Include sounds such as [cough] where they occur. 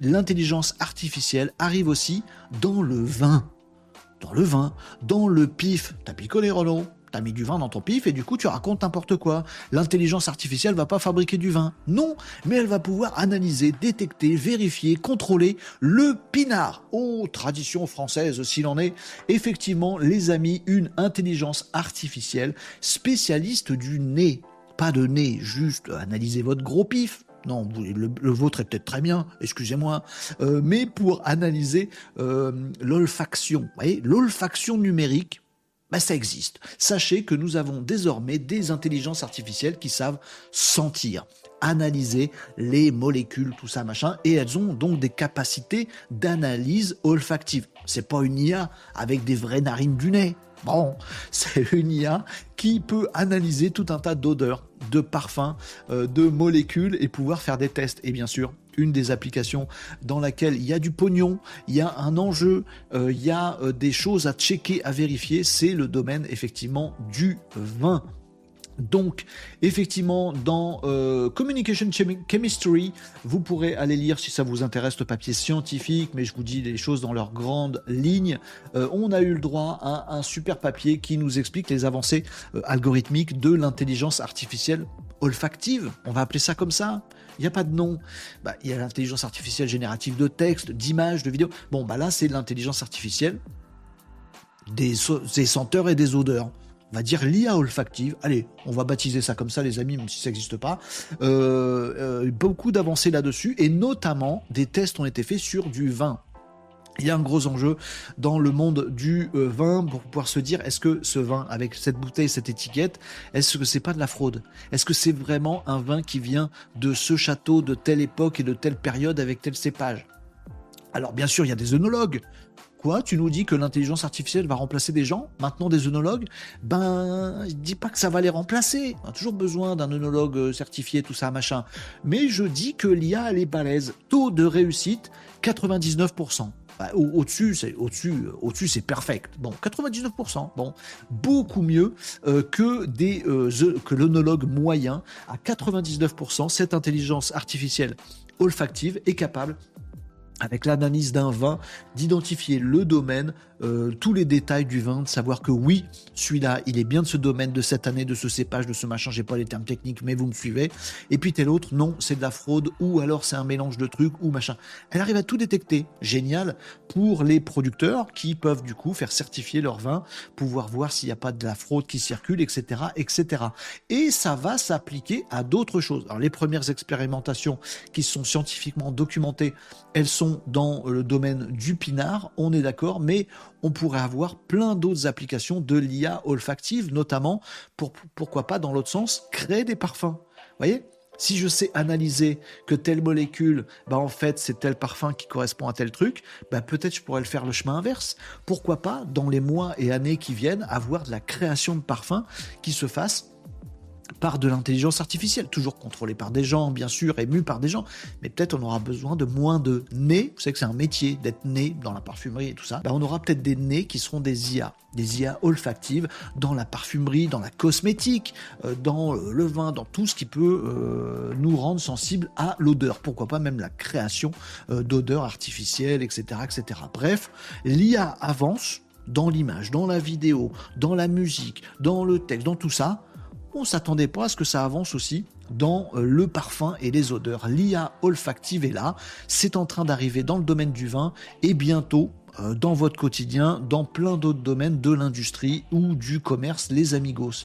l'intelligence artificielle arrive aussi dans le vin. Dans le vin, dans le pif. T'as picolé, Renaud T'as mis du vin dans ton pif et du coup tu racontes n'importe quoi. L'intelligence artificielle va pas fabriquer du vin. Non, mais elle va pouvoir analyser, détecter, vérifier, contrôler le pinard. Oh, tradition française s'il en est. Effectivement, les amis, une intelligence artificielle spécialiste du nez. Pas de nez, juste analyser votre gros pif, non, le, vôtre est peut-être très bien, excusez-moi, euh, mais pour analyser euh, l'olfaction, l'olfaction numérique, bah, ça existe. Sachez que nous avons désormais des intelligences artificielles qui savent sentir, analyser les molécules, tout ça, machin, et elles ont donc des capacités d'analyse olfactive. C'est pas une IA avec des vraies narines du nez. Bon, [laughs] c'est une IA qui peut analyser tout un tas d'odeurs, de parfums, euh, de molécules et pouvoir faire des tests. Et bien sûr, une des applications dans laquelle il y a du pognon, il y a un enjeu, euh, il y a euh, des choses à checker, à vérifier, c'est le domaine effectivement du vin. Donc, effectivement, dans euh, Communication Chemistry, vous pourrez aller lire si ça vous intéresse le papier scientifique, mais je vous dis les choses dans leurs grandes lignes. on a eu le droit à un super papier qui nous explique les avancées algorithmiques de l'intelligence artificielle olfactive, on va appeler ça comme ça. Il n'y a pas de nom. Bah, il y a l'intelligence artificielle générative de texte, d'images, de vidéos. Bon, bah là, c'est l'intelligence artificielle des, senteurs et des odeurs. On va dire l'IA olfactive. Allez, on va baptiser ça comme ça, les amis, même si ça n'existe pas. Euh, euh, beaucoup d'avancées là-dessus, et notamment des tests ont été faits sur du vin. Il y a un gros enjeu dans le monde du euh, vin pour pouvoir se dire est-ce que ce vin avec cette bouteille, cette étiquette, est-ce que c'est pas de la fraude? Est-ce que c'est vraiment un vin qui vient de ce château de telle époque et de telle période avec tel cépage? Alors bien sûr, il y a des œnologues. Quoi Tu nous dis que l'intelligence artificielle va remplacer des gens Maintenant des œnologues? Ben, je dis pas que ça va les remplacer. On a toujours besoin d'un œnologue euh, certifié, tout ça, machin. Mais je dis que l'IA, elle est balèze. Taux de réussite, 99%. Bah, au-dessus, c'est au-dessus, au-dessus, c'est perfect. Bon, 99%. Bon, beaucoup mieux euh, que des euh, que moyen à 99%. Cette intelligence artificielle olfactive est capable avec l'analyse d'un vin, d'identifier le domaine, euh, tous les détails du vin, de savoir que oui, celui-là, il est bien de ce domaine, de cette année, de ce cépage, de ce machin, j'ai pas les termes techniques, mais vous me suivez. Et puis tel autre, non, c'est de la fraude, ou alors c'est un mélange de trucs, ou machin. Elle arrive à tout détecter. Génial pour les producteurs qui peuvent du coup faire certifier leur vin, pouvoir voir s'il n'y a pas de la fraude qui circule, etc., etc. Et ça va s'appliquer à d'autres choses. Alors les premières expérimentations qui sont scientifiquement documentées, elles sont dans le domaine du pinard, on est d'accord, mais on pourrait avoir plein d'autres applications de l'IA olfactive, notamment pour, pourquoi pas, dans l'autre sens, créer des parfums. Vous voyez? Si je sais analyser que telle molécule, bah en fait c'est tel parfum qui correspond à tel truc, bah peut-être je pourrais le faire le chemin inverse. Pourquoi pas dans les mois et années qui viennent avoir de la création de parfums qui se fasse par de l'intelligence artificielle, toujours contrôlée par des gens, bien sûr, émue par des gens, mais peut-être on aura besoin de moins de nez. Vous savez que c'est un métier d'être né dans la parfumerie et tout ça. Ben, on aura peut-être des nez qui seront des IA, des IA olfactives dans la parfumerie, dans la cosmétique, euh, dans euh, le vin, dans tout ce qui peut euh, nous rendre sensibles à l'odeur. Pourquoi pas même la création d'odeurs artificielles, etc., etc. Bref, l'IA avance dans l'image, dans la vidéo, dans la musique, dans le texte, dans tout ça on s'attendait pas à ce que ça avance aussi dans euh, le parfum et les odeurs. L'IA olfactive est là, c'est en train d'arriver dans le domaine du vin et bientôt euh, dans votre quotidien, dans plein d'autres domaines de l'industrie ou du commerce, les amigos.